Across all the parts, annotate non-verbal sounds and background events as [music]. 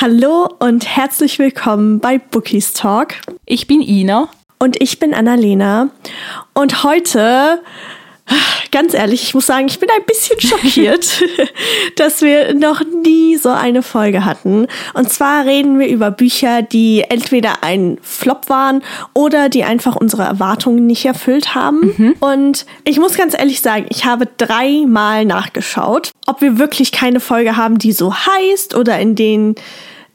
Hallo und herzlich willkommen bei Bookies Talk. Ich bin Ina. Und ich bin Annalena. Und heute, ganz ehrlich, ich muss sagen, ich bin ein bisschen schockiert, [laughs] dass wir noch nie so eine Folge hatten. Und zwar reden wir über Bücher, die entweder ein Flop waren oder die einfach unsere Erwartungen nicht erfüllt haben. Mhm. Und ich muss ganz ehrlich sagen, ich habe dreimal nachgeschaut, ob wir wirklich keine Folge haben, die so heißt oder in denen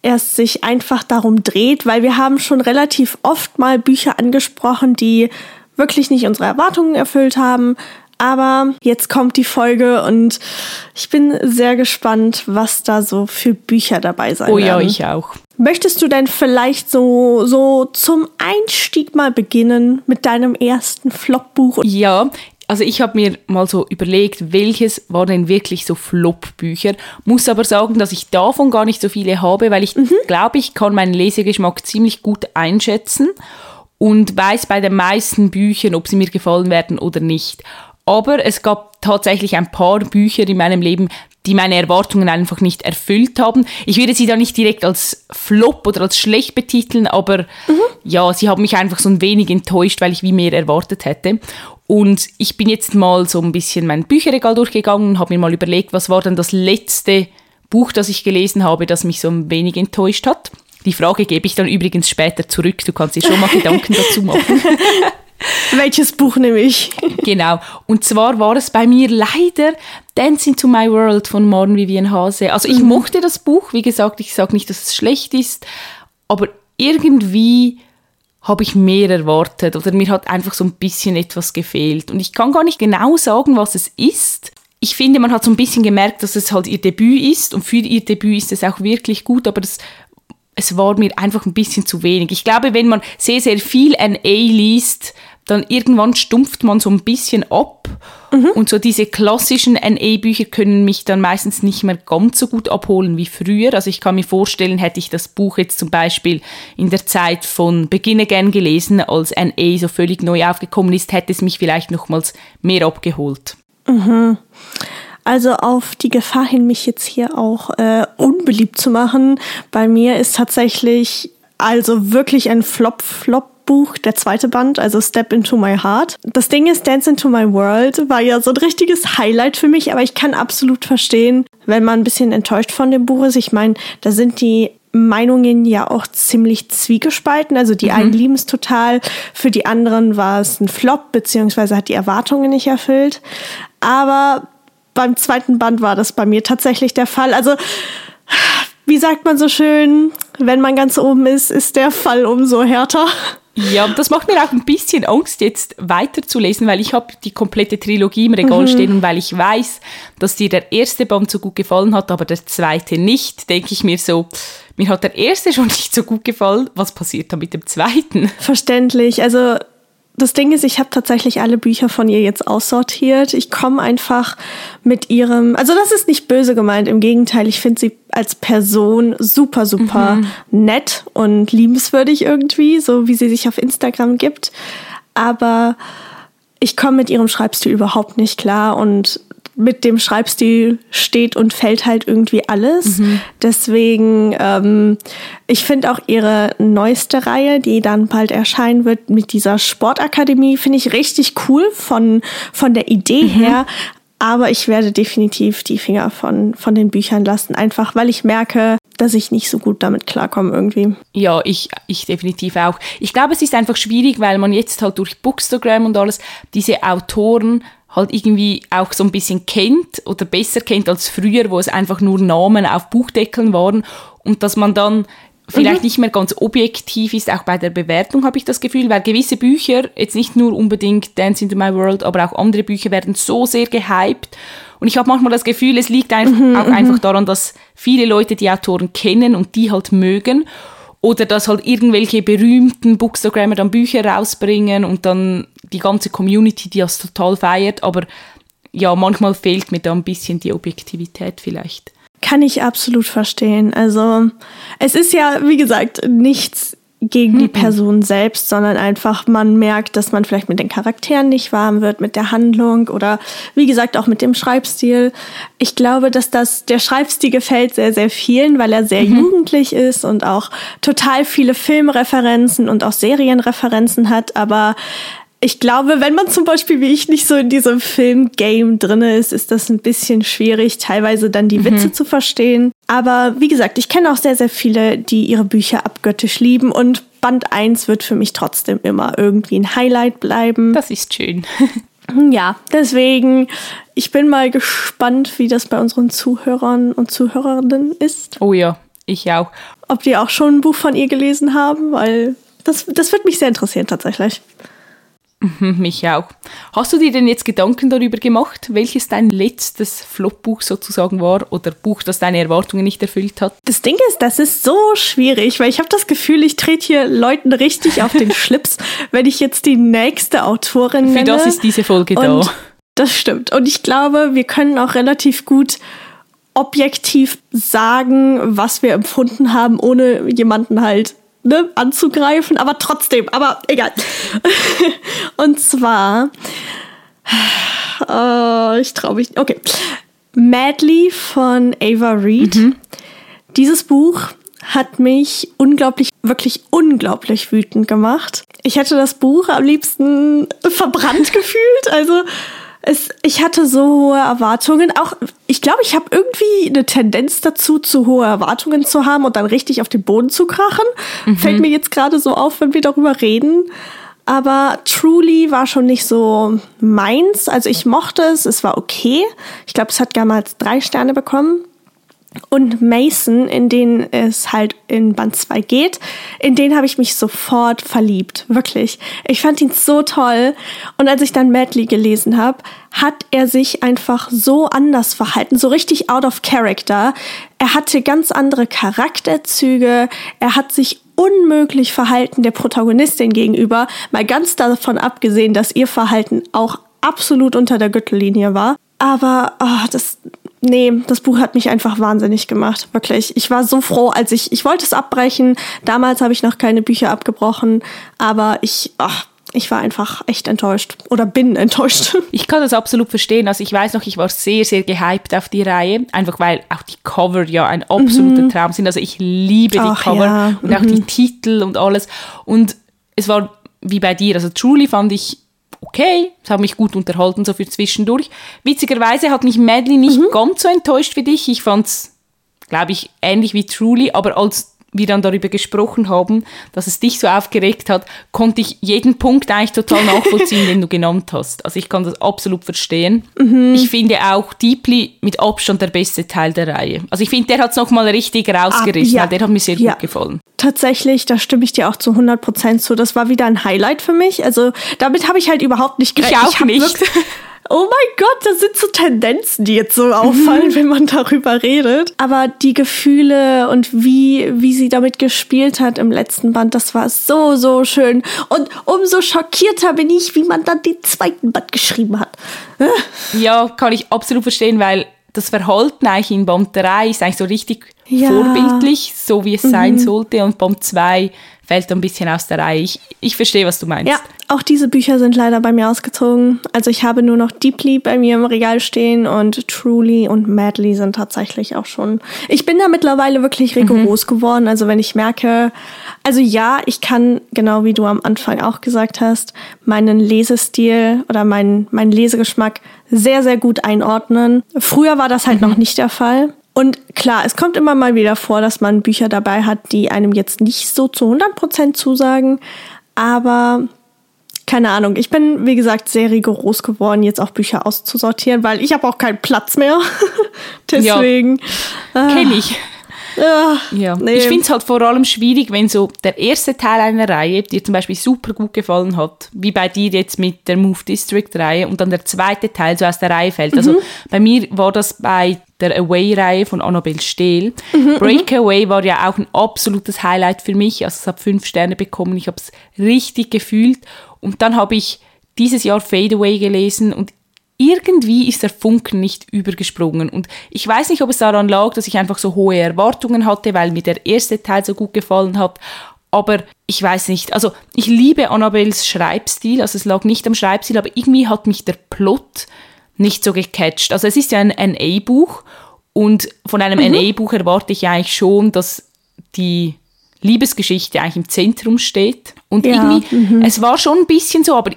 es sich einfach darum dreht, weil wir haben schon relativ oft mal Bücher angesprochen, die wirklich nicht unsere Erwartungen erfüllt haben. Aber jetzt kommt die Folge und ich bin sehr gespannt, was da so für Bücher dabei sein oh, werden. Oh ja, ich auch. Möchtest du denn vielleicht so, so zum Einstieg mal beginnen mit deinem ersten Flop-Buch? Ja, also ich habe mir mal so überlegt, welches war denn wirklich so Flop-Bücher. Muss aber sagen, dass ich davon gar nicht so viele habe, weil ich mhm. glaube, ich kann meinen Lesegeschmack ziemlich gut einschätzen und weiß bei den meisten Büchern, ob sie mir gefallen werden oder nicht. Aber es gab tatsächlich ein paar Bücher in meinem Leben, die meine Erwartungen einfach nicht erfüllt haben. Ich würde sie da nicht direkt als Flop oder als schlecht betiteln, aber mhm. ja, sie haben mich einfach so ein wenig enttäuscht, weil ich wie mehr erwartet hätte. Und ich bin jetzt mal so ein bisschen mein Bücherregal durchgegangen und habe mir mal überlegt, was war denn das letzte Buch, das ich gelesen habe, das mich so ein wenig enttäuscht hat. Die Frage gebe ich dann übrigens später zurück. Du kannst dir schon mal Gedanken dazu machen. [laughs] Welches Buch nehme ich? [laughs] genau. Und zwar war es bei mir leider Dance into My World von Maren Vivian Hase. Also ich mhm. mochte das Buch. Wie gesagt, ich sage nicht, dass es schlecht ist, aber irgendwie habe ich mehr erwartet oder mir hat einfach so ein bisschen etwas gefehlt. Und ich kann gar nicht genau sagen, was es ist. Ich finde, man hat so ein bisschen gemerkt, dass es halt ihr Debüt ist und für ihr Debüt ist es auch wirklich gut, aber das, es war mir einfach ein bisschen zu wenig. Ich glaube, wenn man sehr, sehr viel NA liest, dann irgendwann stumpft man so ein bisschen ab. Mhm. Und so diese klassischen NA-Bücher können mich dann meistens nicht mehr ganz so gut abholen wie früher. Also ich kann mir vorstellen, hätte ich das Buch jetzt zum Beispiel in der Zeit von Beginn again gelesen, als NA so völlig neu aufgekommen ist, hätte es mich vielleicht nochmals mehr abgeholt. Mhm. Also auf die Gefahr hin, mich jetzt hier auch äh, unbeliebt zu machen. Bei mir ist tatsächlich also wirklich ein Flop-Flop Buch, der zweite Band, also Step into My Heart. Das Ding ist, Dance into My World war ja so ein richtiges Highlight für mich, aber ich kann absolut verstehen, wenn man ein bisschen enttäuscht von dem Buch ist. Ich meine, da sind die Meinungen ja auch ziemlich zwiegespalten. Also die mhm. einen lieben es total, für die anderen war es ein Flop, beziehungsweise hat die Erwartungen nicht erfüllt. Aber beim zweiten Band war das bei mir tatsächlich der Fall. Also, wie sagt man so schön, wenn man ganz oben ist, ist der Fall umso härter. Ja, das macht mir auch ein bisschen Angst, jetzt weiterzulesen, weil ich habe die komplette Trilogie im Regal mhm. stehen und weil ich weiß, dass dir der erste Band so gut gefallen hat, aber der zweite nicht, denke ich mir so, mir hat der erste schon [laughs] nicht so gut gefallen, was passiert dann mit dem zweiten? Verständlich, also das Ding ist, ich habe tatsächlich alle Bücher von ihr jetzt aussortiert. Ich komme einfach mit ihrem, also das ist nicht böse gemeint, im Gegenteil, ich finde sie als Person super, super mhm. nett und liebenswürdig irgendwie, so wie sie sich auf Instagram gibt. Aber ich komme mit ihrem Schreibstil überhaupt nicht klar und mit dem Schreibstil steht und fällt halt irgendwie alles. Mhm. Deswegen, ähm, ich finde auch ihre neueste Reihe, die dann bald erscheinen wird, mit dieser Sportakademie, finde ich richtig cool von, von der Idee mhm. her. Aber ich werde definitiv die Finger von, von den Büchern lassen, einfach weil ich merke, dass ich nicht so gut damit klarkomme irgendwie. Ja, ich, ich definitiv auch. Ich glaube, es ist einfach schwierig, weil man jetzt halt durch Bookstagram und alles diese Autoren halt irgendwie auch so ein bisschen kennt oder besser kennt als früher, wo es einfach nur Namen auf Buchdeckeln waren und dass man dann vielleicht mhm. nicht mehr ganz objektiv ist, auch bei der Bewertung habe ich das Gefühl, weil gewisse Bücher, jetzt nicht nur unbedingt Dance into My World, aber auch andere Bücher werden so sehr gehypt und ich habe manchmal das Gefühl, es liegt einfach, mhm, auch einfach mhm. daran, dass viele Leute die Autoren kennen und die halt mögen oder dass halt irgendwelche berühmten Bookstagrammer dann Bücher rausbringen und dann die ganze Community, die das total feiert. Aber ja, manchmal fehlt mir da ein bisschen die Objektivität vielleicht. Kann ich absolut verstehen. Also es ist ja, wie gesagt, nichts gegen die Person selbst, sondern einfach man merkt, dass man vielleicht mit den Charakteren nicht warm wird, mit der Handlung oder wie gesagt auch mit dem Schreibstil. Ich glaube, dass das der Schreibstil gefällt sehr sehr vielen, weil er sehr mhm. jugendlich ist und auch total viele Filmreferenzen und auch Serienreferenzen hat, aber ich glaube, wenn man zum Beispiel wie ich nicht so in diesem Film-Game drin ist, ist das ein bisschen schwierig, teilweise dann die mhm. Witze zu verstehen. Aber wie gesagt, ich kenne auch sehr, sehr viele, die ihre Bücher abgöttisch lieben und Band 1 wird für mich trotzdem immer irgendwie ein Highlight bleiben. Das ist schön. [laughs] ja, deswegen, ich bin mal gespannt, wie das bei unseren Zuhörern und Zuhörerinnen ist. Oh ja, ich auch. Ob die auch schon ein Buch von ihr gelesen haben, weil das, das wird mich sehr interessieren tatsächlich. Mhm, [laughs] mich auch. Hast du dir denn jetzt Gedanken darüber gemacht, welches dein letztes Flop-Buch sozusagen war oder Buch, das deine Erwartungen nicht erfüllt hat? Das Ding ist, das ist so schwierig, weil ich habe das Gefühl, ich trete hier Leuten richtig auf den [laughs] Schlips, wenn ich jetzt die nächste Autorin nenne. Für das ist diese Folge da. Das stimmt. Und ich glaube, wir können auch relativ gut objektiv sagen, was wir empfunden haben, ohne jemanden halt ne, anzugreifen, aber trotzdem, aber egal. [laughs] Und zwar, äh, [sighs] ich traue mich, okay. Madly von Ava Reed. Mhm. Dieses Buch hat mich unglaublich, wirklich unglaublich wütend gemacht. Ich hätte das Buch am liebsten [laughs] verbrannt gefühlt. Also es, ich hatte so hohe Erwartungen. Auch, ich glaube, ich habe irgendwie eine Tendenz dazu, zu hohe Erwartungen zu haben und dann richtig auf den Boden zu krachen. Mhm. Fällt mir jetzt gerade so auf, wenn wir darüber reden. Aber Truly war schon nicht so meins. Also ich mochte es, es war okay. Ich glaube, es hat damals drei Sterne bekommen und Mason, in denen es halt in Band 2 geht, in den habe ich mich sofort verliebt. Wirklich. Ich fand ihn so toll. Und als ich dann Madly gelesen habe, hat er sich einfach so anders verhalten, so richtig out of character. Er hatte ganz andere Charakterzüge. Er hat sich unmöglich verhalten der Protagonistin gegenüber, mal ganz davon abgesehen, dass ihr Verhalten auch absolut unter der Gürtellinie war. Aber oh, das, nee, das Buch hat mich einfach wahnsinnig gemacht. Wirklich. Ich war so froh, als ich, ich wollte es abbrechen. Damals habe ich noch keine Bücher abgebrochen, aber ich, ach, ich war einfach echt enttäuscht oder bin enttäuscht. [laughs] Ich kann das absolut verstehen. Also ich weiß noch, ich war sehr, sehr gehypt auf die Reihe, einfach weil auch die Cover ja ein absoluter mhm. Traum sind. Also ich liebe die Ach, Cover ja. und auch die mhm. Titel und alles. Und es war wie bei dir. Also Truly fand ich okay, es hat mich gut unterhalten, so für zwischendurch. Witzigerweise hat mich Madly nicht mhm. ganz so enttäuscht wie dich. Ich fand es, glaube ich, ähnlich wie Truly, aber als wir dann darüber gesprochen haben, dass es dich so aufgeregt hat, konnte ich jeden Punkt eigentlich total nachvollziehen, [laughs] den du genannt hast. Also ich kann das absolut verstehen. Mhm. Ich finde auch Deeply mit Abstand der beste Teil der Reihe. Also ich finde, der hat es nochmal richtig rausgerissen, ah, ja. der hat mir sehr ja. gut gefallen. Tatsächlich, da stimme ich dir auch zu 100 Prozent zu. Das war wieder ein Highlight für mich. Also damit habe ich halt überhaupt nicht gerechnet. Ich auch ich nicht. [laughs] Oh mein Gott, das sind so Tendenzen, die jetzt so auffallen, mhm. wenn man darüber redet. Aber die Gefühle und wie, wie sie damit gespielt hat im letzten Band, das war so, so schön. Und umso schockierter bin ich, wie man dann den zweiten Band geschrieben hat. Ja, kann ich absolut verstehen, weil das Verhalten eigentlich in Band 3 ist eigentlich so richtig ja. vorbildlich, so wie es mhm. sein sollte. Und Band 2 fällt ein bisschen aus der Reihe. Ich, ich verstehe, was du meinst. Ja, auch diese Bücher sind leider bei mir ausgezogen. Also ich habe nur noch Deeply bei mir im Regal stehen und Truly und Madly sind tatsächlich auch schon. Ich bin da mittlerweile wirklich rigoros mhm. geworden. Also wenn ich merke, also ja, ich kann, genau wie du am Anfang auch gesagt hast, meinen Lesestil oder meinen, meinen Lesegeschmack sehr, sehr gut einordnen. Früher war das halt mhm. noch nicht der Fall. Und klar, es kommt immer mal wieder vor, dass man Bücher dabei hat, die einem jetzt nicht so zu 100% zusagen. Aber keine Ahnung, ich bin, wie gesagt, sehr rigoros geworden, jetzt auch Bücher auszusortieren, weil ich habe auch keinen Platz mehr. [laughs] Deswegen. Ja, äh, Kenne ich. Ja, ja. Nee. Ich finde es halt vor allem schwierig, wenn so der erste Teil einer Reihe dir zum Beispiel super gut gefallen hat, wie bei dir jetzt mit der Move District Reihe und dann der zweite Teil so aus der Reihe fällt. Also mhm. Also bei mir war das bei der Away-Reihe von Annabelle Stehl. Mhm, Breakaway war ja auch ein absolutes Highlight für mich. Also es hat fünf Sterne bekommen. Ich habe es richtig gefühlt. Und dann habe ich dieses Jahr Fade Away gelesen und irgendwie ist der Funken nicht übergesprungen. Und ich weiß nicht, ob es daran lag, dass ich einfach so hohe Erwartungen hatte, weil mir der erste Teil so gut gefallen hat. aber ich weiß nicht. Also ich liebe Annabels Schreibstil, also es lag nicht am Schreibstil, aber irgendwie hat mich der Plot nicht so gecatcht. Also es ist ja ein NA-Buch und von einem mhm. NA-Buch erwarte ich eigentlich schon, dass die Liebesgeschichte eigentlich im Zentrum steht. Und ja, irgendwie, mhm. es war schon ein bisschen so, aber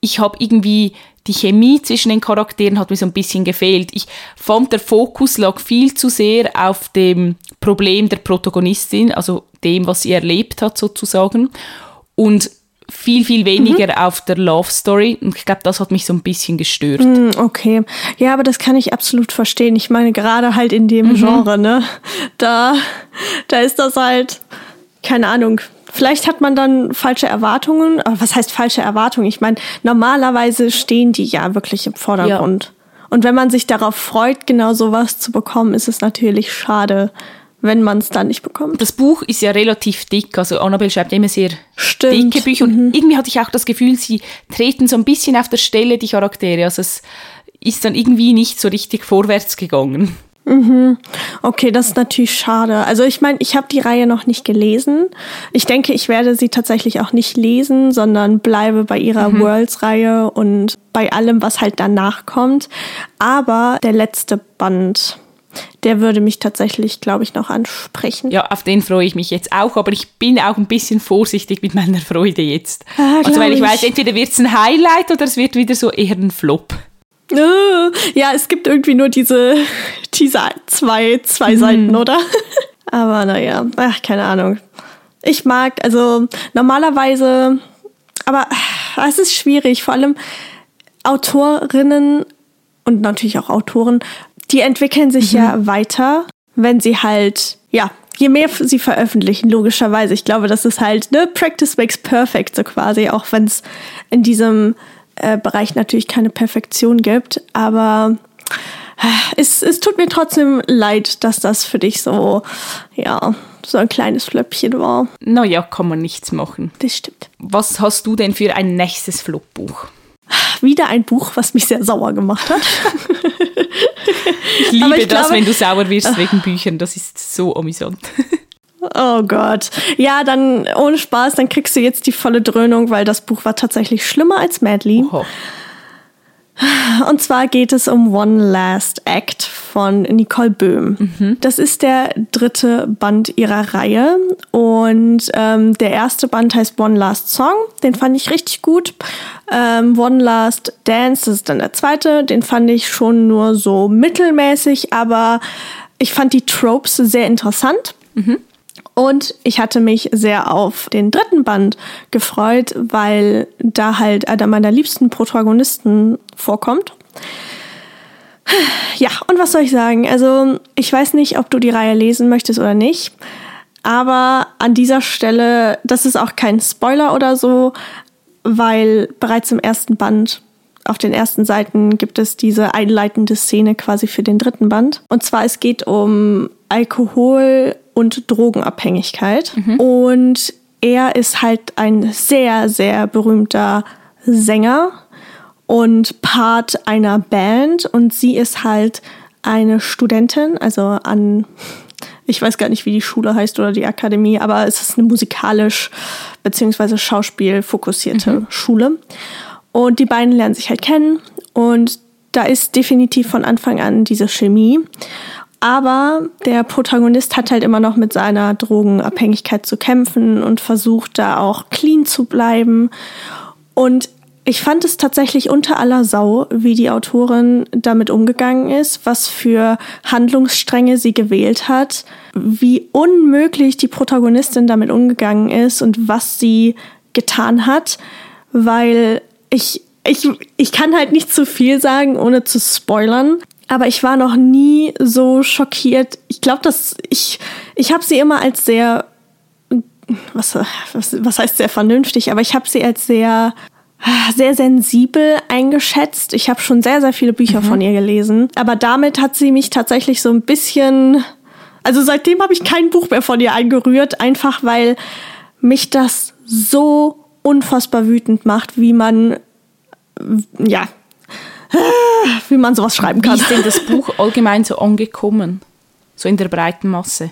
ich habe irgendwie die Chemie zwischen den Charakteren hat mir so ein bisschen gefehlt. Ich fand, der Fokus lag viel zu sehr auf dem Problem der Protagonistin, also dem, was sie erlebt hat sozusagen. Und viel, viel weniger mhm. auf der Love Story. Und ich glaube, das hat mich so ein bisschen gestört. Mm, okay. Ja, aber das kann ich absolut verstehen. Ich meine, gerade halt in dem mhm. Genre, ne? Da, da ist das halt, keine Ahnung, Vielleicht hat man dann falsche Erwartungen. Aber was heißt falsche Erwartungen? Ich meine, normalerweise stehen die ja wirklich im Vordergrund. Ja. Und wenn man sich darauf freut, genau sowas zu bekommen, ist es natürlich schade, wenn man es dann nicht bekommt. Das Buch ist ja relativ dick. Also Annabelle schreibt immer sehr Stimmt. dicke Bücher. Und mhm. irgendwie hatte ich auch das Gefühl, sie treten so ein bisschen auf der Stelle, die Charaktere. Also es ist dann irgendwie nicht so richtig vorwärts gegangen. Mhm. Okay, das ist natürlich schade. Also ich meine, ich habe die Reihe noch nicht gelesen. Ich denke, ich werde sie tatsächlich auch nicht lesen, sondern bleibe bei ihrer mhm. Worlds-Reihe und bei allem, was halt danach kommt. Aber der letzte Band, der würde mich tatsächlich, glaube ich, noch ansprechen. Ja, auf den freue ich mich jetzt auch, aber ich bin auch ein bisschen vorsichtig mit meiner Freude jetzt. Ah, also weil ich, ich weiß, entweder wird es ein Highlight oder es wird wieder so eher ein Flop. Äh, ja, es gibt irgendwie nur diese, diese zwei, zwei mhm. Seiten, oder? [laughs] Aber naja, ach, keine Ahnung. Ich mag, also normalerweise, aber es ist schwierig, vor allem Autorinnen und natürlich auch Autoren, die entwickeln sich mhm. ja weiter, wenn sie halt, ja, je mehr sie veröffentlichen, logischerweise. Ich glaube, das ist halt, ne, Practice makes perfect, so quasi, auch wenn es in diesem äh, Bereich natürlich keine Perfektion gibt, aber äh, es, es tut mir trotzdem leid, dass das für dich so, ja, so ein kleines Flöppchen war. Naja, kann man nichts machen. Das stimmt. Was hast du denn für ein nächstes Flop-Buch? Wieder ein Buch, was mich sehr sauer gemacht hat. [laughs] ich liebe ich das, glaube, wenn du sauer wirst wegen Büchern. Das ist so amüsant. [laughs] Oh Gott. Ja, dann ohne Spaß, dann kriegst du jetzt die volle Dröhnung, weil das Buch war tatsächlich schlimmer als Madly. Oh. Und zwar geht es um One Last Act von Nicole Böhm. Mhm. Das ist der dritte Band ihrer Reihe und ähm, der erste Band heißt One Last Song. Den fand ich richtig gut. Ähm, One Last Dance, das ist dann der zweite. Den fand ich schon nur so mittelmäßig, aber ich fand die Tropes sehr interessant. Mhm. Und ich hatte mich sehr auf den dritten Band gefreut, weil da halt einer meiner liebsten Protagonisten vorkommt. Ja, und was soll ich sagen? Also, ich weiß nicht, ob du die Reihe lesen möchtest oder nicht. Aber an dieser Stelle, das ist auch kein Spoiler oder so, weil bereits im ersten Band auf den ersten Seiten gibt es diese einleitende Szene quasi für den dritten Band. Und zwar es geht um Alkohol und Drogenabhängigkeit. Mhm. Und er ist halt ein sehr, sehr berühmter Sänger und Part einer Band. Und sie ist halt eine Studentin, also an, ich weiß gar nicht, wie die Schule heißt oder die Akademie, aber es ist eine musikalisch bzw. Schauspiel fokussierte mhm. Schule. Und die beiden lernen sich halt kennen und da ist definitiv von Anfang an diese Chemie. Aber der Protagonist hat halt immer noch mit seiner Drogenabhängigkeit zu kämpfen und versucht da auch clean zu bleiben. Und ich fand es tatsächlich unter aller Sau, wie die Autorin damit umgegangen ist, was für Handlungsstränge sie gewählt hat, wie unmöglich die Protagonistin damit umgegangen ist und was sie getan hat, weil ich, ich, ich kann halt nicht zu viel sagen, ohne zu spoilern. Aber ich war noch nie so schockiert. Ich glaube, dass ich, ich habe sie immer als sehr, was, was, was heißt sehr vernünftig, aber ich habe sie als sehr, sehr sensibel eingeschätzt. Ich habe schon sehr, sehr viele Bücher mhm. von ihr gelesen. Aber damit hat sie mich tatsächlich so ein bisschen, also seitdem habe ich kein Buch mehr von ihr eingerührt, einfach weil mich das so unfassbar wütend macht, wie man, ja, [laughs] wie man sowas schreiben kann. Wie ist denn das Buch allgemein so angekommen? So in der breiten Masse?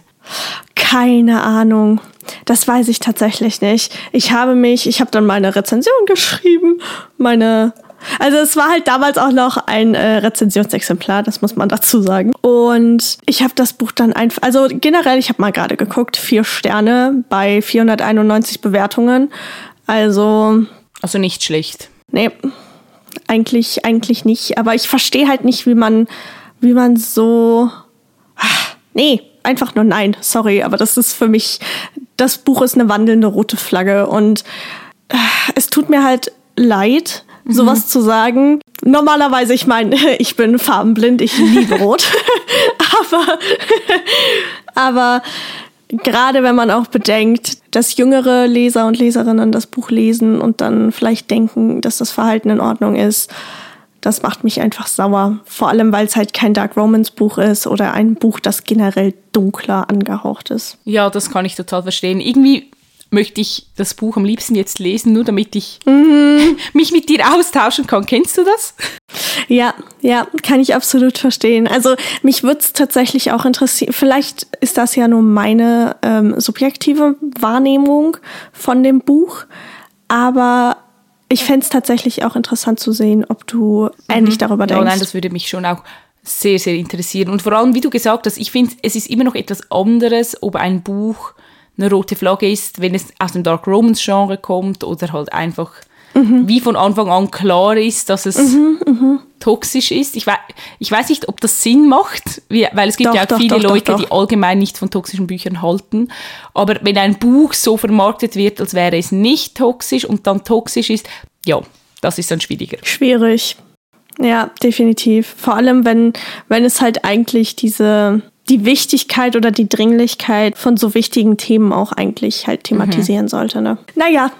Keine Ahnung. Das weiß ich tatsächlich nicht. Ich habe mich, ich habe dann meine Rezension geschrieben, meine also es war halt damals auch noch ein äh, Rezensionsexemplar, das muss man dazu sagen. Und ich habe das Buch dann einfach, also generell, ich habe mal gerade geguckt, vier Sterne bei 491 Bewertungen. Also. Also nicht schlecht. Nee, eigentlich, eigentlich nicht. Aber ich verstehe halt nicht, wie man, wie man so. Ach, nee, einfach nur nein, sorry, aber das ist für mich, das Buch ist eine wandelnde rote Flagge und äh, es tut mir halt leid, mhm. sowas zu sagen. Normalerweise, ich meine, [laughs] ich bin farbenblind, ich liebe Rot. [laughs] aber, [laughs] aber gerade wenn man auch bedenkt, dass jüngere Leser und Leserinnen das Buch lesen und dann vielleicht denken, dass das Verhalten in Ordnung ist, das macht mich einfach sauer. Vor allem, weil es halt kein Dark Romance Buch ist oder ein Buch, das generell dunkler angehaucht ist. Ja, das kann ich total verstehen. Irgendwie möchte ich das Buch am liebsten jetzt lesen, nur damit ich mhm. [laughs] mich mit dir austauschen kann. Kennst du das? Ja, ja, kann ich absolut verstehen. Also mich würde es tatsächlich auch interessieren. Vielleicht ist das ja nur meine ähm, subjektive Wahrnehmung von dem Buch, aber ich fände es tatsächlich auch interessant zu sehen, ob du mhm. ähnlich darüber denkst. Ja, nein, das würde mich schon auch sehr, sehr interessieren. Und vor allem, wie du gesagt hast, ich finde, es ist immer noch etwas anderes, ob ein Buch eine rote Flagge ist, wenn es aus dem Dark Romance Genre kommt oder halt einfach mhm. wie von Anfang an klar ist, dass es mhm, mhm. toxisch ist. Ich, we ich weiß nicht, ob das Sinn macht, weil es gibt doch, ja auch doch, viele doch, Leute, die allgemein nicht von toxischen Büchern halten. Aber wenn ein Buch so vermarktet wird, als wäre es nicht toxisch und dann toxisch ist, ja, das ist dann schwieriger. Schwierig. Ja, definitiv. Vor allem, wenn, wenn es halt eigentlich diese die Wichtigkeit oder die Dringlichkeit von so wichtigen Themen auch eigentlich halt thematisieren mhm. sollte. Ne? Naja,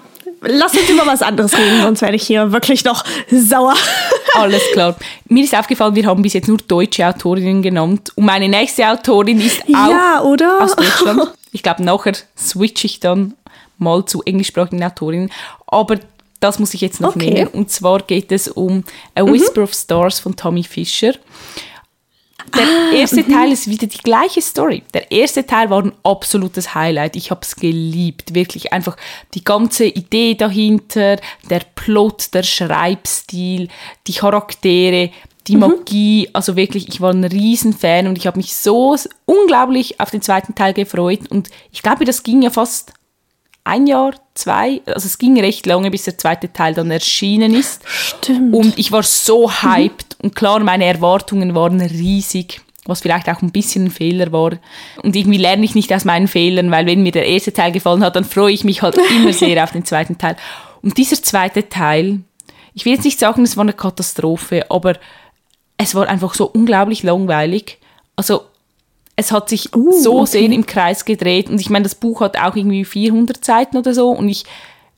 lass uns über was anderes reden, sonst werde ich hier wirklich noch sauer. [laughs] Alles klar. Mir ist aufgefallen, wir haben bis jetzt nur deutsche Autorinnen genannt. Und meine nächste Autorin ist auch ja, oder? aus Deutschland. Ich glaube, nachher switche ich dann mal zu englischsprachigen Autorinnen. Aber das muss ich jetzt noch okay. nehmen. Und zwar geht es um A Whisper mhm. of Stars von Tommy Fischer. Der ah, erste mhm. Teil ist wieder die gleiche Story. Der erste Teil war ein absolutes Highlight. Ich habe es geliebt. Wirklich einfach die ganze Idee dahinter, der Plot, der Schreibstil, die Charaktere, die mhm. Magie. Also wirklich, ich war ein Riesenfan und ich habe mich so unglaublich auf den zweiten Teil gefreut. Und ich glaube, das ging ja fast ein Jahr, zwei, also es ging recht lange, bis der zweite Teil dann erschienen ist. Stimmt. Und ich war so hyped mhm. und klar, meine Erwartungen waren riesig, was vielleicht auch ein bisschen ein Fehler war. Und irgendwie lerne ich nicht aus meinen Fehlern, weil wenn mir der erste Teil gefallen hat, dann freue ich mich halt [laughs] immer sehr auf den zweiten Teil. Und dieser zweite Teil, ich will jetzt nicht sagen, es war eine Katastrophe, aber es war einfach so unglaublich langweilig. Also es hat sich uh, so okay. sehr im Kreis gedreht und ich meine, das Buch hat auch irgendwie 400 Seiten oder so und ich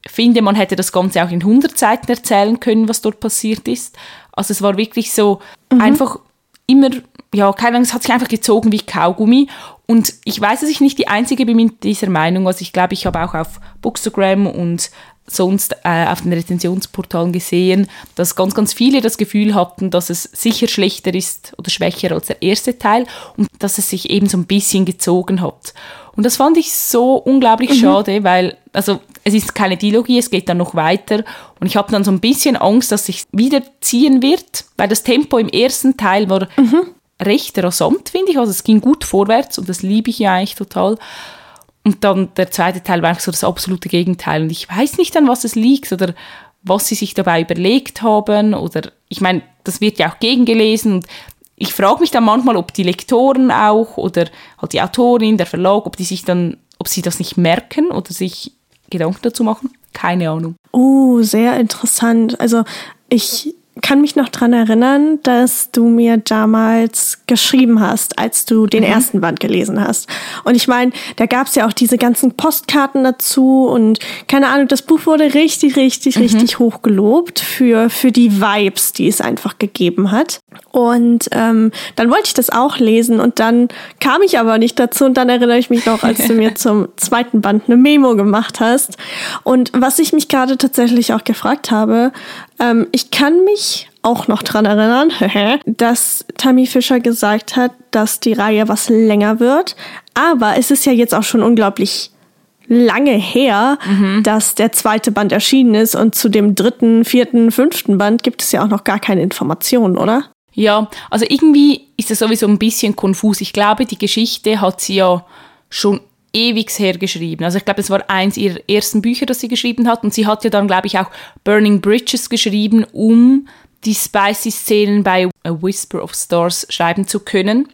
finde, man hätte das Ganze auch in 100 Seiten erzählen können, was dort passiert ist. Also es war wirklich so mhm. einfach immer, ja, keine Ahnung, es hat sich einfach gezogen wie Kaugummi und ich weiß, dass ich nicht die Einzige bin mit dieser Meinung, also ich glaube, ich habe auch auf Bookstagram und sonst äh, auf den Rezensionsportalen gesehen, dass ganz, ganz viele das Gefühl hatten, dass es sicher schlechter ist oder schwächer als der erste Teil und dass es sich eben so ein bisschen gezogen hat. Und das fand ich so unglaublich mhm. schade, weil, also es ist keine Dialogie, es geht dann noch weiter und ich habe dann so ein bisschen Angst, dass sich wieder ziehen wird, weil das Tempo im ersten Teil war mhm. recht rasant, finde ich, also es ging gut vorwärts und das liebe ich ja eigentlich total. Und dann der zweite Teil war eigentlich so das absolute Gegenteil. Und ich weiß nicht, an was es liegt oder was sie sich dabei überlegt haben. Oder ich meine, das wird ja auch gegengelesen. Und ich frage mich dann manchmal, ob die Lektoren auch oder halt die Autorin, der Verlag, ob die sich dann, ob sie das nicht merken oder sich Gedanken dazu machen. Keine Ahnung. Oh, sehr interessant. Also ich kann mich noch dran erinnern, dass du mir damals geschrieben hast, als du den mhm. ersten Band gelesen hast. Und ich meine, da gab es ja auch diese ganzen Postkarten dazu und keine Ahnung, das Buch wurde richtig, richtig, mhm. richtig hoch gelobt für, für die Vibes, die es einfach gegeben hat. Und ähm, dann wollte ich das auch lesen und dann kam ich aber nicht dazu und dann erinnere ich mich noch, als du mir [laughs] zum zweiten Band eine Memo gemacht hast. Und was ich mich gerade tatsächlich auch gefragt habe, ähm, ich kann mich auch noch dran erinnern, [laughs] dass Tammy Fischer gesagt hat, dass die Reihe was länger wird. Aber es ist ja jetzt auch schon unglaublich lange her, dass der zweite Band erschienen ist und zu dem dritten, vierten, fünften Band gibt es ja auch noch gar keine Informationen, oder? Ja, also irgendwie ist es sowieso ein bisschen konfus. Ich glaube, die Geschichte hat sie ja schon ewig her geschrieben. Also ich glaube, es war eins ihrer ersten Bücher, das sie geschrieben hat. Und sie hat ja dann, glaube ich, auch Burning Bridges geschrieben, um die Spicy-Szenen bei A Whisper of Stars schreiben zu können.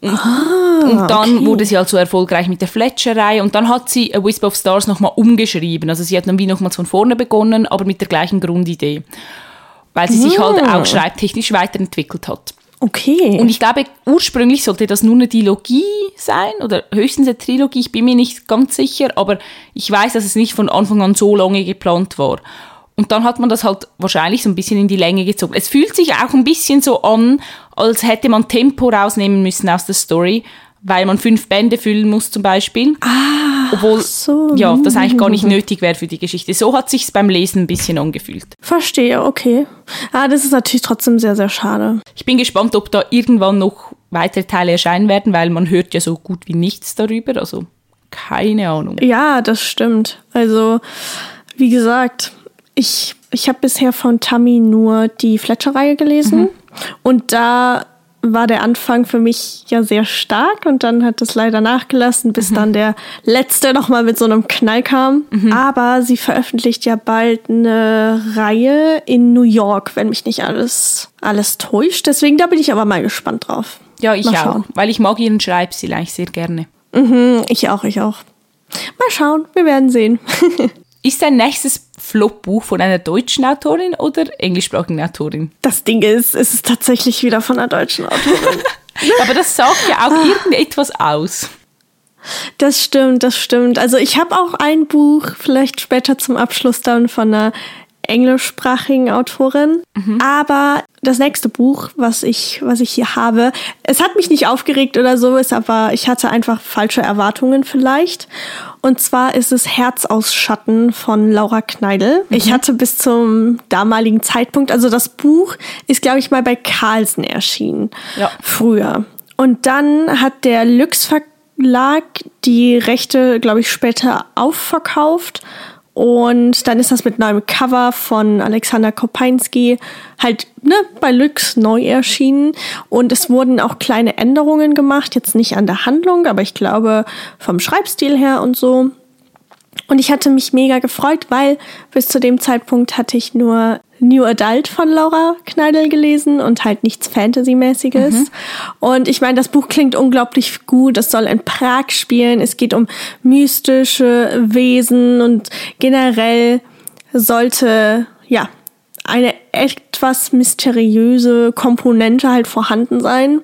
Und, Ah, und dann okay. wurde sie halt so erfolgreich mit der Fletcherei und dann hat sie A Whisper of Stars nochmal umgeschrieben. Also sie hat dann wie nochmals von vorne begonnen, aber mit der gleichen Grundidee. Weil sie sich halt Ah. auch schreibtechnisch weiterentwickelt hat. Okay. Und ich glaube, ursprünglich sollte das nur eine Dilogie sein oder höchstens eine Trilogie, ich bin mir nicht ganz sicher, aber ich weiß, dass es nicht von Anfang an so lange geplant war. Und dann hat man das halt wahrscheinlich so ein bisschen in die Länge gezogen. Es fühlt sich auch ein bisschen so an, als hätte man Tempo rausnehmen müssen aus der Story, weil man fünf Bände füllen muss zum Beispiel. Ah, Obwohl so. ja, das eigentlich gar nicht nötig wäre für die Geschichte. So hat sich's beim Lesen ein bisschen angefühlt. Verstehe, okay. Ah, das ist natürlich trotzdem sehr, sehr schade. Ich bin gespannt, ob da irgendwann noch weitere Teile erscheinen werden, weil man hört ja so gut wie nichts darüber. Also keine Ahnung. Ja, das stimmt. Also, wie gesagt, ich, ich habe bisher von Tammy nur die Fletcher-Reihe gelesen. Und da war der Anfang für mich ja sehr stark und dann hat es leider nachgelassen, bis dann der letzte nochmal mit so einem Knall kam. Aber sie veröffentlicht ja bald eine Reihe in New York, wenn mich nicht alles, alles täuscht. Deswegen, da bin ich aber mal gespannt drauf. Ja, ich auch, weil ich mag ihren Schreibstil eigentlich sehr gerne. Mhm, ich auch, ich auch. Mal schauen, wir werden sehen. [laughs] Ist dein nächstes Flop-Buch von einer deutschen Autorin oder englischsprachigen Autorin? Das Ding ist, es ist tatsächlich wieder von einer deutschen Autorin. [laughs] Aber das sagt ja auch irgendetwas aus. Das stimmt, das stimmt. Also ich habe auch ein Buch, vielleicht später zum Abschluss dann von einer englischsprachigen Autorin. Aber das nächste Buch, was ich, was ich hier habe, es hat mich nicht aufgeregt oder so, ist aber ich hatte einfach falsche Erwartungen vielleicht. Und zwar ist es Herz aus Schatten von Laura Kneidel. Ich hatte bis zum damaligen Zeitpunkt, also das Buch ist, glaube ich, mal bei Carlsen erschienen. Ja. Früher. Und dann hat der Lux Verlag die Rechte, glaube ich, später aufverkauft. Und dann ist das mit neuem Cover von Alexander Kopeinski halt ne, bei Lux neu erschienen. Und es wurden auch kleine Änderungen gemacht, jetzt nicht an der Handlung, aber ich glaube vom Schreibstil her und so. Und ich hatte mich mega gefreut, weil bis zu dem Zeitpunkt hatte ich nur New Adult von Laura Kneidel gelesen und halt nichts Fantasy-mäßiges. Und ich meine, das Buch klingt unglaublich gut. Es soll in Prag spielen. Es geht um mystische Wesen und generell sollte, ja, eine etwas mysteriöse Komponente halt vorhanden sein.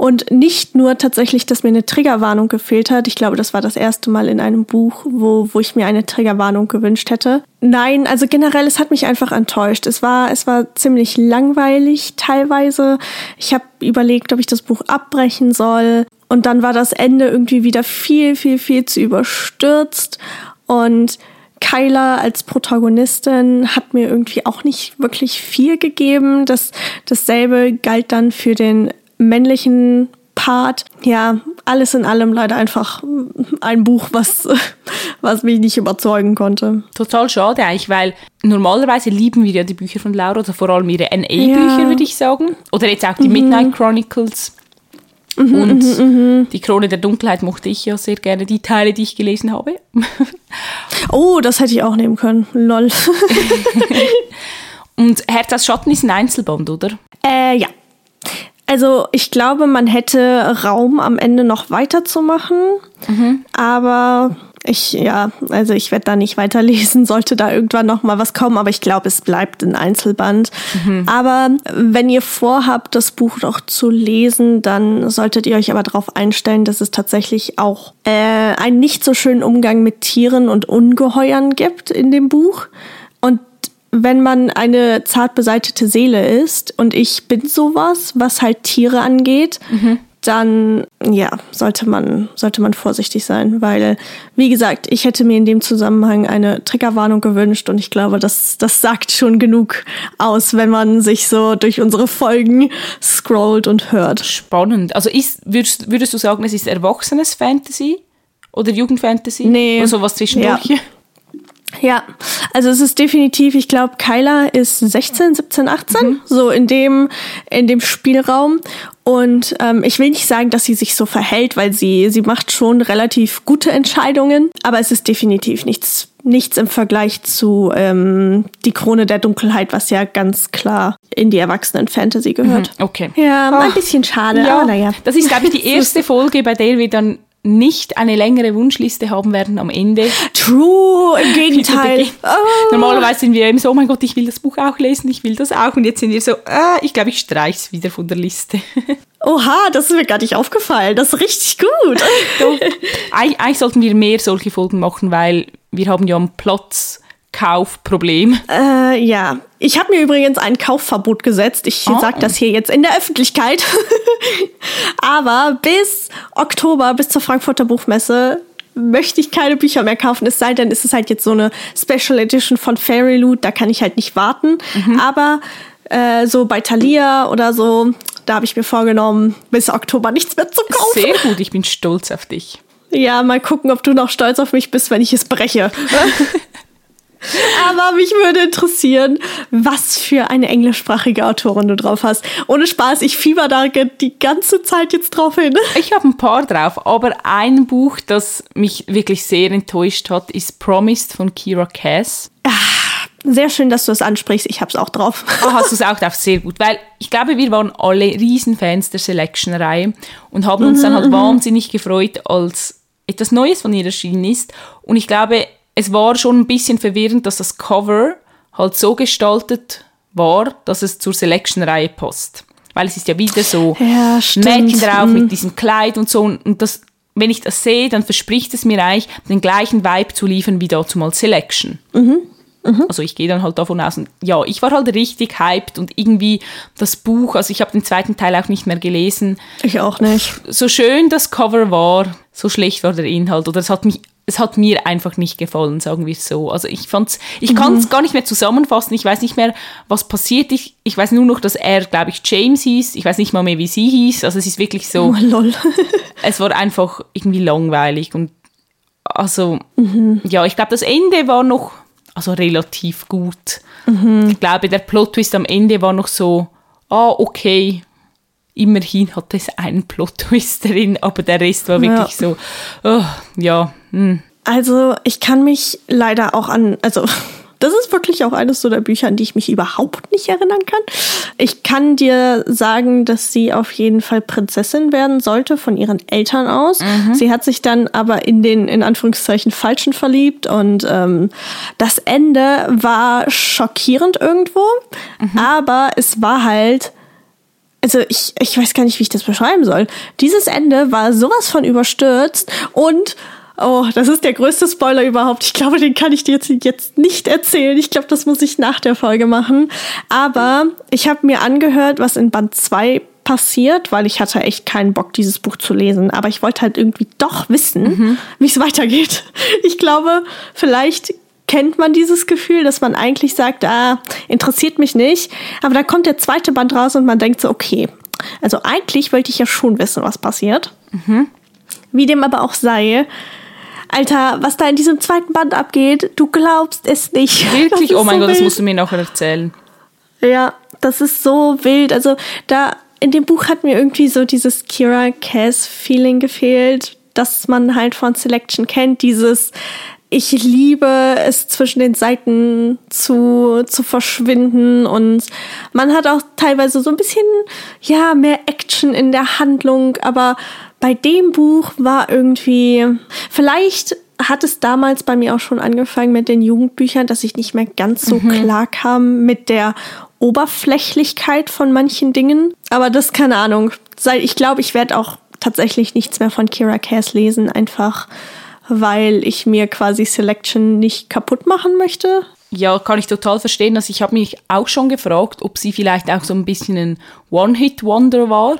Und nicht nur tatsächlich, dass mir eine Triggerwarnung gefehlt hat. Ich glaube, das war das erste Mal in einem Buch, wo, wo ich mir eine Triggerwarnung gewünscht hätte. Nein, also generell, es hat mich einfach enttäuscht. Es war, es war ziemlich langweilig teilweise. Ich habe überlegt, ob ich das Buch abbrechen soll. Und dann war das Ende irgendwie wieder viel, viel, viel zu überstürzt. Und Kyla als Protagonistin hat mir irgendwie auch nicht wirklich viel gegeben. Das, dasselbe galt dann für den männlichen Part. Ja, alles in allem leider einfach ein Buch, was, [laughs] was mich nicht überzeugen konnte. Total schade eigentlich, weil normalerweise lieben wir ja die Bücher von Laura, also vor allem ihre NA-Bücher, Ja. würde ich sagen. Oder jetzt auch die Midnight Chronicles. Und die Krone der Dunkelheit mochte ich ja sehr gerne, die Teile, die ich gelesen habe. [laughs] Oh, das hätte ich auch nehmen können. Lol. [laughs] Und Herz aus Schatten ist ein Einzelband, oder? äh, ja. Also ich glaube, man hätte Raum am Ende noch weiterzumachen. Aber ich, ja, also ich werde da nicht weiterlesen, [laughs] sollte da irgendwann noch mal was kommen, aber ich glaube, es bleibt ein Einzelband. Aber wenn ihr vorhabt, das Buch noch zu lesen, dann solltet ihr euch aber darauf einstellen, dass es tatsächlich auch äh, einen nicht so schönen Umgang mit Tieren und Ungeheuern gibt in dem Buch. Und wenn man eine zart beseitete Seele ist und ich bin sowas, was halt Tiere angeht, dann ja, sollte man sollte man vorsichtig sein, weil wie gesagt, ich hätte mir in dem Zusammenhang eine Triggerwarnung gewünscht und ich glaube, das das sagt schon genug aus, wenn man sich so durch unsere Folgen scrollt und hört. Spannend. Also ist, würdest, würdest du sagen, es ist erwachsenes Fantasy? Oder Jugendfantasy? Nee. Oder sowas zwischendurch? Ja. Ja, also es ist definitiv, ich glaube, Kyla ist 16, 17, 18, mhm. so in dem, in dem Spielraum. Und ähm, ich will nicht sagen, dass sie sich so verhält, weil sie, sie macht schon relativ gute Entscheidungen, aber es ist definitiv nichts, nichts im Vergleich zu ähm, Die Krone der Dunkelheit, was ja ganz klar in die Erwachsenen-Fantasy gehört. Mhm, okay. Ja, Ach, ein bisschen schade, ja, aber naja. Das ist, glaube ich, die [laughs] erste Folge, bei der wir dann nicht eine längere Wunschliste haben werden am Ende. True, im Gegenteil. Oh. Normalerweise sind wir eben so, oh mein Gott, ich will das Buch auch lesen, ich will das auch. Und jetzt sind wir so, äh, ich glaube, ich streiche es wieder von der Liste. [laughs] Oha, das ist mir gar nicht aufgefallen. Das ist richtig gut. [laughs] Eig eigentlich sollten wir mehr solche Folgen machen, weil wir haben ja am Platz Kaufproblem. Äh, ja, ich habe mir übrigens ein Kaufverbot gesetzt. Ich oh. sage das hier jetzt in der Öffentlichkeit. [laughs] Aber bis Oktober, bis zur Frankfurter Buchmesse, möchte ich keine Bücher mehr kaufen. Es sei denn, es ist halt jetzt so eine Special Edition von Fairy Loot. Da kann ich halt nicht warten. Mhm. Aber äh, so bei Thalia oder so, da habe ich mir vorgenommen, bis Oktober nichts mehr zu kaufen. Sehr [laughs] gut, ich bin stolz auf dich. Ja, mal gucken, ob du noch stolz auf mich bist, wenn ich es breche. [laughs] Aber mich würde interessieren, was für eine englischsprachige Autorin du drauf hast. Ohne Spaß, ich fieber da die ganze Zeit jetzt drauf hin. Ich habe ein paar drauf, aber ein Buch, das mich wirklich sehr enttäuscht hat, ist Promised von Kira Cass. Ah, sehr schön, dass du es ansprichst. Ich habe es auch drauf. Oh, hast du es auch drauf? Sehr gut. Weil ich glaube, wir waren alle Riesenfans der Selection-Reihe und haben uns mhm, dann halt mhm. wahnsinnig gefreut, als etwas Neues von ihr erschienen ist. Und ich glaube, es war schon ein bisschen verwirrend, dass das Cover halt so gestaltet war, dass es zur Selection-Reihe passt. Weil es ist ja wieder so ja, Mädchen drauf mhm. mit diesem Kleid und so. Und das, wenn ich das sehe, dann verspricht es mir eigentlich, den gleichen Vibe zu liefern wie dazu mal Selection. Mhm. Mhm. Also ich gehe dann halt davon aus. Und ja, ich war halt richtig hyped und irgendwie das Buch, also ich habe den zweiten Teil auch nicht mehr gelesen. Ich auch nicht. So schön das Cover war, so schlecht war der Inhalt. Oder es hat mich es hat mir einfach nicht gefallen, sagen wir es so. Also ich fand's, ich mhm. kann es gar nicht mehr zusammenfassen. Ich weiß nicht mehr, was passiert. Ich, ich weiß nur noch, dass er, glaube ich, James hieß. Ich weiß nicht mal mehr, wie sie hieß. Also es ist wirklich so. Oh, lol. [laughs] es war einfach irgendwie langweilig und also mhm. ja, ich glaube, das Ende war noch also relativ gut. Mhm. Ich glaube, der Plot-Twist am Ende war noch so, ah, okay, immerhin hat es einen Plot-Twist drin, aber der Rest war wirklich ja. so, oh, ja. Hm. Also ich kann mich leider auch an, also [laughs] das ist wirklich auch eines so der Bücher, an die ich mich überhaupt nicht erinnern kann. Ich kann dir sagen, dass sie auf jeden Fall Prinzessin werden sollte von ihren Eltern aus. Mhm. Sie hat sich dann aber in den in Anführungszeichen Falschen verliebt und ähm, das Ende war schockierend irgendwo, mhm. aber es war halt also ich, ich weiß gar nicht, wie ich das beschreiben soll. Dieses Ende war sowas von überstürzt und Oh, das ist der größte Spoiler überhaupt. Ich glaube, den kann ich dir jetzt, jetzt nicht erzählen. Ich glaube, das muss ich nach der Folge machen. Aber ich habe mir angehört, was in Band 2 passiert, weil ich hatte echt keinen Bock, dieses Buch zu lesen. Aber ich wollte halt irgendwie doch wissen, mhm. wie es weitergeht. Ich glaube, vielleicht kennt man dieses Gefühl, dass man eigentlich sagt, ah, interessiert mich nicht. Aber dann kommt der zweite Band raus und man denkt so, okay, also eigentlich wollte ich ja schon wissen, was passiert. Mhm. Wie dem aber auch sei, Alter, was da in diesem zweiten Band abgeht, du glaubst es nicht. [laughs] Wirklich? Oh mein so Gott, wild. das musst du mir noch erzählen. Ja, das ist so wild. Also da in dem Buch hat mir irgendwie so dieses Kira Cass Feeling gefehlt, dass man halt von Selection kennt, dieses ich liebe es zwischen den Seiten zu, zu verschwinden und man hat auch teilweise so ein bisschen, ja, mehr Action in der Handlung, aber bei dem Buch war irgendwie, vielleicht hat es damals bei mir auch schon angefangen mit den Jugendbüchern, dass ich nicht mehr ganz so mhm. klar kam mit der Oberflächlichkeit von manchen Dingen. Aber das keine Ahnung. Ich glaube, ich werde auch tatsächlich nichts mehr von Kira Cass lesen, einfach weil ich mir quasi Selection nicht kaputt machen möchte. Ja, kann ich total verstehen. Also ich habe mich auch schon gefragt, ob sie vielleicht auch so ein bisschen ein One-Hit-Wonder war.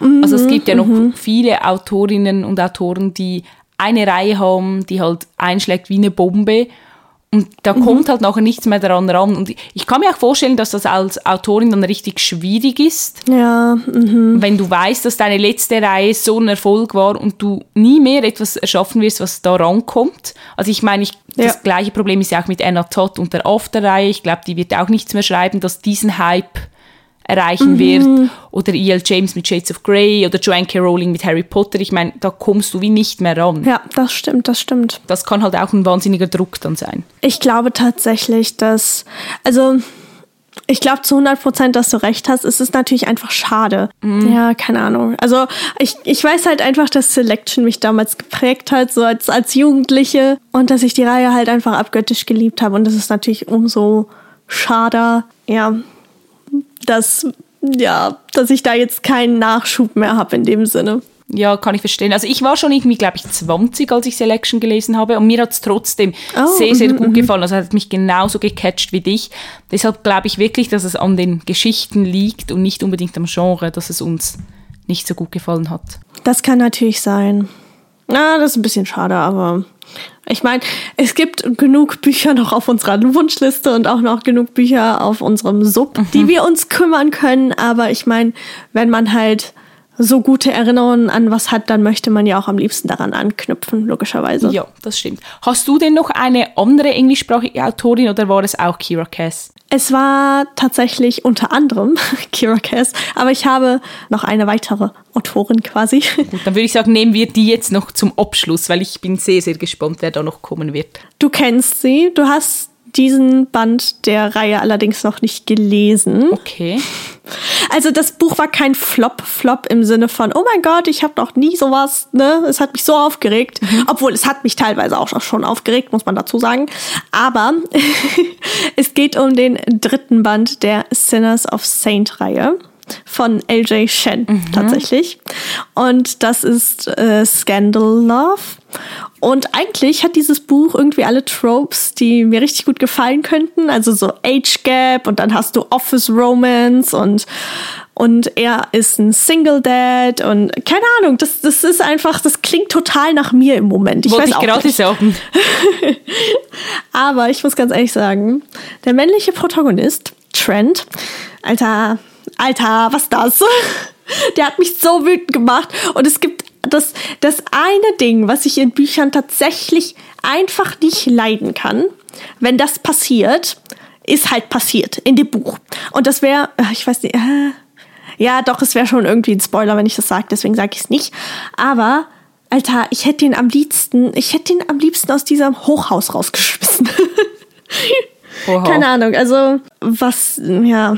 Mhm, also es gibt ja noch mhm. viele Autorinnen und Autoren, die eine Reihe haben, die halt einschlägt wie eine Bombe. Und da mhm. kommt halt nachher nichts mehr daran ran. Und ich kann mir auch vorstellen, dass das als Autorin dann richtig schwierig ist. Ja. Mhm. Wenn du weißt, dass deine letzte Reihe so ein Erfolg war und du nie mehr etwas erschaffen wirst, was da rankommt. Also ich meine, ich, ja. das gleiche Problem ist ja auch mit Anna Todd und der After-Reihe. Ich glaube, die wird auch nichts mehr schreiben, dass diesen Hype erreichen mhm. wird. Oder E.L. James mit Shades of Grey oder Joanne K. Rowling mit Harry Potter. Ich meine, da kommst du wie nicht mehr ran. Ja, das stimmt, das stimmt. Das kann halt auch ein wahnsinniger Druck dann sein. Ich glaube tatsächlich, dass, also ich glaube zu 100 Prozent, dass du recht hast. Es ist natürlich einfach schade. Mm. Ja, keine Ahnung. Also ich, ich weiß halt einfach, dass Selection mich damals geprägt hat, so als, als Jugendliche. Und dass ich die Reihe halt einfach abgöttisch geliebt habe. Und das ist natürlich umso schade, ja, dass, ja, dass ich da jetzt keinen Nachschub mehr habe in dem Sinne. Ja, kann ich verstehen. Also ich war schon irgendwie, glaube ich, 20, als ich Selection gelesen habe und mir hat es trotzdem oh, sehr, sehr mm, gut mm. gefallen. Also hat mich genauso gecatcht wie dich. Deshalb glaube ich wirklich, dass es an den Geschichten liegt und nicht unbedingt am Genre, dass es uns nicht so gut gefallen hat. Das kann natürlich sein. Na, das ist ein bisschen schade, aber ich meine, es gibt genug Bücher noch auf unserer Wunschliste und auch noch genug Bücher auf unserem Sub, mhm. die wir uns kümmern können. Aber ich meine, wenn man halt so gute Erinnerungen an was hat, dann möchte man ja auch am liebsten daran anknüpfen, logischerweise. Ja, das stimmt. Hast du denn noch eine andere englischsprachige Autorin oder war das auch Kira Cass? Es war tatsächlich unter anderem [laughs] Kira Cass, aber ich habe noch eine weitere Autorin quasi. Gut, dann würde ich sagen, nehmen wir die jetzt noch zum Abschluss, weil ich bin sehr, sehr gespannt, wer da noch kommen wird. Du kennst sie, du hast diesen Band der Reihe allerdings noch nicht gelesen. Okay. Also das Buch war kein Flop-Flop im Sinne von, oh mein Gott, ich habe noch nie sowas, ne? Es hat mich so aufgeregt. Mhm. Obwohl, es hat mich teilweise auch schon aufgeregt, muss man dazu sagen. Aber [laughs] es geht um den dritten Band der Sinners of Saint-Reihe von LJ Shen mhm. tatsächlich. Und das ist äh, Scandal Love. Und eigentlich hat dieses Buch irgendwie alle Tropes, die mir richtig gut gefallen könnten. Also so Age Gap und dann hast du Office Romance und und er ist ein Single Dad und keine Ahnung, das, das ist einfach, das klingt total nach mir im Moment. Ich Wollte weiß ich gerade sagen. [laughs] Aber ich muss ganz ehrlich sagen, der männliche Protagonist, Trent, Alter, Alter, was das? Der hat mich so wütend gemacht. Und es gibt das, das eine Ding, was ich in Büchern tatsächlich einfach nicht leiden kann, wenn das passiert, ist halt passiert in dem Buch. Und das wäre, äh, ich weiß nicht, äh, ja, doch, es wäre schon irgendwie ein Spoiler, wenn ich das sage, deswegen sage ich es nicht. Aber, Alter, ich hätte ihn am liebsten, ich hätte ihn am liebsten aus diesem Hochhaus rausgeschmissen. [laughs] Oha. Keine Ahnung, also was, ja,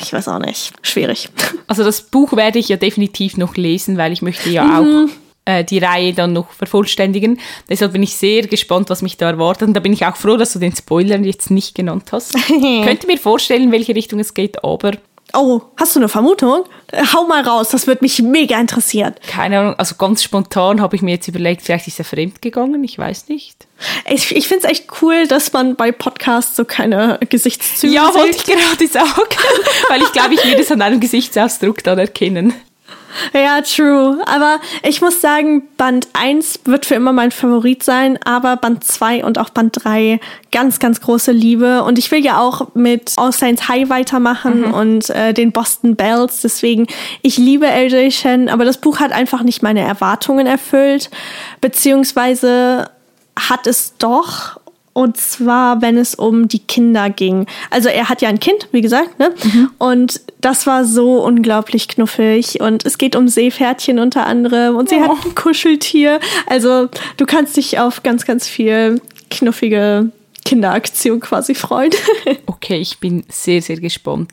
ich weiß auch nicht. Schwierig. [laughs] Also das Buch werde ich ja definitiv noch lesen, weil ich möchte ja mhm. auch äh, die Reihe dann noch vervollständigen. Deshalb bin ich sehr gespannt, was mich da erwartet. Und da bin ich auch froh, dass du den Spoiler jetzt nicht genannt hast. [laughs] Könnte mir vorstellen, welche Richtung es geht, aber Oh, hast du eine Vermutung? Hau mal raus, das wird mich mega interessieren. Keine Ahnung, also ganz spontan habe ich mir jetzt überlegt, vielleicht ist er fremd gegangen, ich weiß nicht. Ich, ich finde es echt cool, dass man bei Podcasts so keine Gesichtszüge Ja, wollte ich gerade sagen, [laughs] weil ich glaube, ich würde es an einem Gesichtsausdruck dann erkennen. Ja, true. Aber ich muss sagen, Band 1 wird für immer mein Favorit sein, aber Band 2 und auch Band 3 ganz, ganz große Liebe. Und ich will ja auch mit All Saints High weitermachen mhm. und äh, den Boston Bells. Deswegen, ich liebe LJ Shen, aber das Buch hat einfach nicht meine Erwartungen erfüllt. Beziehungsweise hat es doch und zwar, wenn es um die Kinder ging. Also er hat ja ein Kind, wie gesagt, ne? Mhm. Und das war so unglaublich knuffig. Und es geht um Seepferdchen unter anderem. Und sie oh. hat ein Kuscheltier. Also du kannst dich auf ganz, ganz viel knuffige Kinderaktion quasi freuen. [laughs] okay, ich bin sehr, sehr gespannt.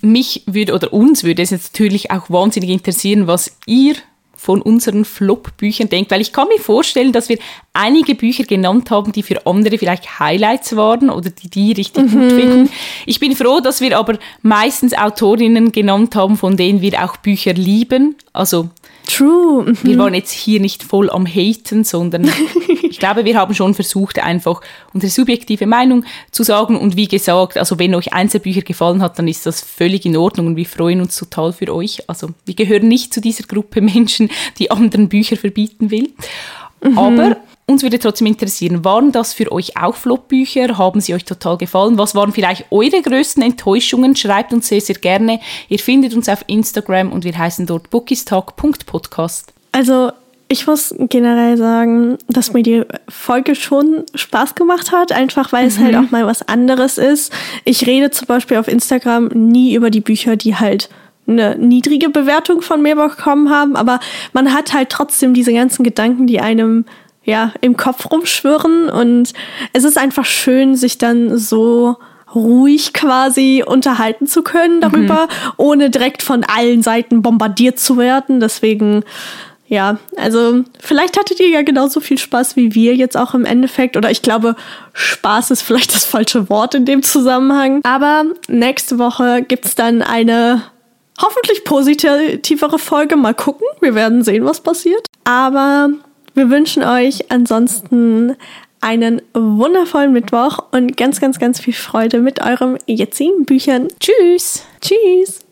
Mich würde oder uns würde es jetzt natürlich auch wahnsinnig interessieren, was ihr von unseren Flop-Büchern denkt, weil ich kann mir vorstellen, dass wir einige Bücher genannt haben, die für andere vielleicht Highlights waren oder die die richtig mhm. gut finden. Ich bin froh, dass wir aber meistens Autorinnen genannt haben, von denen wir auch Bücher lieben. Also True. Mhm. Wir waren jetzt hier nicht voll am Haten, sondern [laughs] ich glaube, wir haben schon versucht, einfach unsere subjektive Meinung zu sagen. Und wie gesagt, also wenn euch Einzelbücher gefallen hat, dann ist das völlig in Ordnung und wir freuen uns total für euch. Also wir gehören nicht zu dieser Gruppe Menschen, die anderen Bücher verbieten will. Mhm. Aber uns würde trotzdem interessieren, waren das für euch auch Flop-Bücher? Haben sie euch total gefallen? Was waren vielleicht eure größten Enttäuschungen? Schreibt uns sehr, sehr gerne. Ihr findet uns auf Instagram und wir heißen dort bookistalk.podcast. Also ich muss generell sagen, dass mir die Folge schon Spaß gemacht hat, einfach weil es halt mhm. auch mal was anderes ist. Ich rede zum Beispiel auf Instagram nie über die Bücher, die halt eine niedrige Bewertung von mir bekommen haben, aber man hat halt trotzdem diese ganzen Gedanken, die einem ja, im Kopf rumschwirren und es ist einfach schön, sich dann so ruhig quasi unterhalten zu können darüber, mhm. ohne direkt von allen Seiten bombardiert zu werden. Deswegen, ja, also vielleicht hattet ihr ja genauso viel Spaß wie wir jetzt auch im Endeffekt. Oder ich glaube, Spaß ist vielleicht das falsche Wort in dem Zusammenhang. Aber nächste Woche gibt's dann eine hoffentlich positivere Folge. Mal gucken. Wir werden sehen, was passiert. Aber wir wünschen euch ansonsten einen wundervollen Mittwoch und ganz, ganz, ganz viel Freude mit eurem jetzigen Büchern. Tschüss. Tschüss.